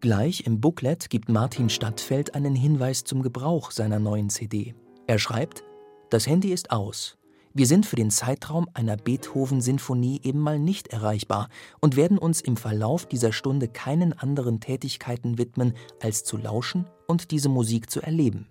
Gleich im Booklet gibt Martin Stadtfeld einen Hinweis zum Gebrauch seiner neuen CD. Er schreibt: Das Handy ist aus. Wir sind für den Zeitraum einer Beethoven-Sinfonie eben mal nicht erreichbar und werden uns im Verlauf dieser Stunde keinen anderen Tätigkeiten widmen, als zu lauschen und diese Musik zu erleben.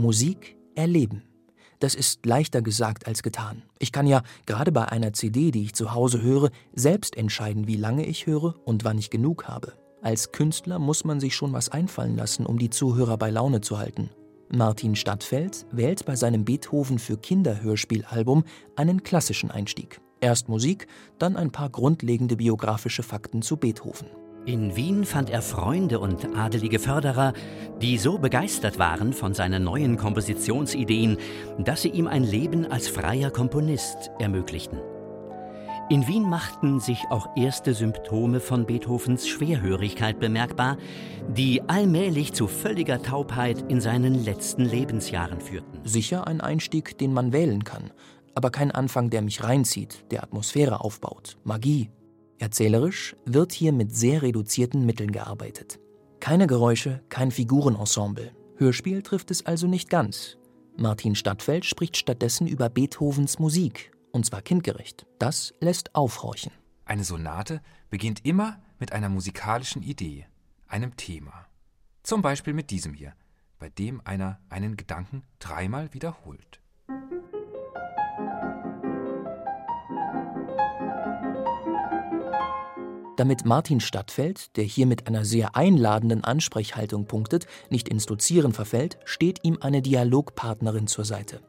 Musik erleben. Das ist leichter gesagt als getan. Ich kann ja gerade bei einer CD, die ich zu Hause höre, selbst entscheiden, wie lange ich höre und wann ich genug habe. Als Künstler muss man sich schon was einfallen lassen, um die Zuhörer bei Laune zu halten. Martin Stadtfeld wählt bei seinem Beethoven für Kinder Hörspielalbum einen klassischen Einstieg. Erst Musik, dann ein paar grundlegende biografische Fakten zu Beethoven. In Wien fand er Freunde und adelige Förderer, die so begeistert waren von seinen neuen Kompositionsideen, dass sie ihm ein Leben als freier Komponist ermöglichten. In Wien machten sich auch erste Symptome von Beethovens Schwerhörigkeit bemerkbar, die allmählich zu völliger Taubheit in seinen letzten Lebensjahren führten. Sicher ein Einstieg, den man wählen kann, aber kein Anfang, der mich reinzieht, der Atmosphäre aufbaut, Magie, Erzählerisch wird hier mit sehr reduzierten Mitteln gearbeitet. Keine Geräusche, kein Figurenensemble. Hörspiel trifft es also nicht ganz. Martin Stadtfeld spricht stattdessen über Beethovens Musik, und zwar kindgerecht. Das lässt aufhorchen. Eine Sonate beginnt immer mit einer musikalischen Idee, einem Thema. Zum Beispiel mit diesem hier, bei dem einer einen Gedanken dreimal wiederholt. Damit Martin Stadtfeld, der hier mit einer sehr einladenden Ansprechhaltung punktet, nicht ins Dozieren verfällt, steht ihm eine Dialogpartnerin zur Seite.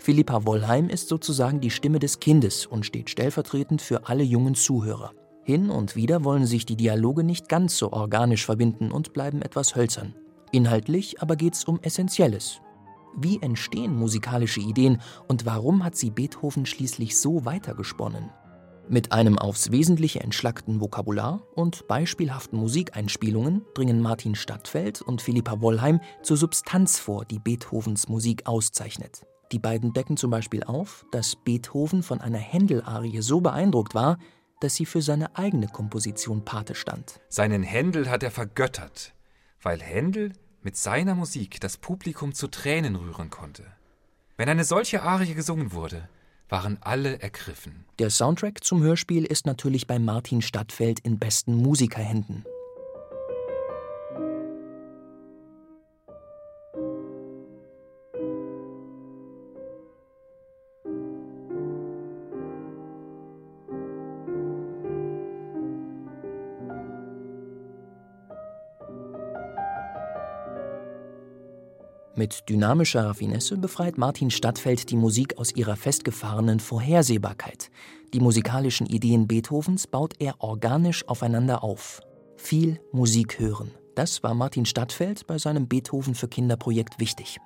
Philippa Wollheim ist sozusagen die Stimme des Kindes und steht stellvertretend für alle jungen Zuhörer. Hin und wieder wollen sich die Dialoge nicht ganz so organisch verbinden und bleiben etwas hölzern. Inhaltlich aber geht es um Essentielles. Wie entstehen musikalische Ideen und warum hat sie Beethoven schließlich so weitergesponnen? Mit einem aufs Wesentliche entschlackten Vokabular und beispielhaften Musikeinspielungen dringen Martin Stadtfeld und Philippa Wollheim zur Substanz vor, die Beethovens Musik auszeichnet. Die beiden decken zum Beispiel auf, dass Beethoven von einer Händel-Arie so beeindruckt war, dass sie für seine eigene Komposition Pate stand. Seinen Händel hat er vergöttert, weil Händel mit seiner Musik das Publikum zu Tränen rühren konnte. Wenn eine solche Arie gesungen wurde, waren alle ergriffen. Der Soundtrack zum Hörspiel ist natürlich bei Martin Stadtfeld in besten Musikerhänden. Mit dynamischer Raffinesse befreit Martin Stadtfeld die Musik aus ihrer festgefahrenen Vorhersehbarkeit. Die musikalischen Ideen Beethovens baut er organisch aufeinander auf. Viel Musik hören. Das war Martin Stadtfeld bei seinem Beethoven für Kinder Projekt wichtig.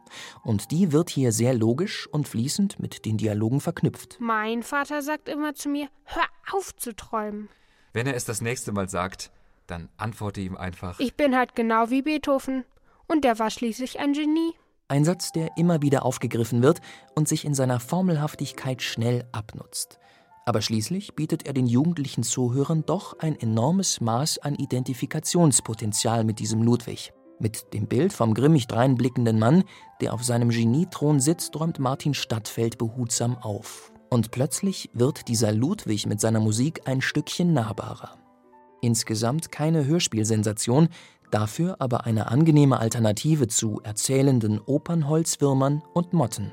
Und die wird hier sehr logisch und fließend mit den Dialogen verknüpft. Mein Vater sagt immer zu mir, hör auf zu träumen. Wenn er es das nächste Mal sagt, dann antworte ihm einfach. Ich bin halt genau wie Beethoven. Und der war schließlich ein Genie. Ein Satz, der immer wieder aufgegriffen wird und sich in seiner Formelhaftigkeit schnell abnutzt. Aber schließlich bietet er den jugendlichen Zuhörern doch ein enormes Maß an Identifikationspotenzial mit diesem Ludwig. Mit dem Bild vom grimmig dreinblickenden Mann, der auf seinem Geniethron sitzt, räumt Martin Stadtfeld behutsam auf. Und plötzlich wird dieser Ludwig mit seiner Musik ein Stückchen nahbarer. Insgesamt keine Hörspielsensation, dafür aber eine angenehme Alternative zu erzählenden Opernholzwürmern und Motten.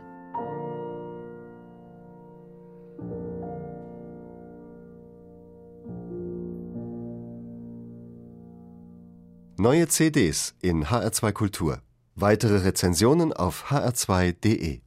Neue CDs in HR2 Kultur. Weitere Rezensionen auf hr2.de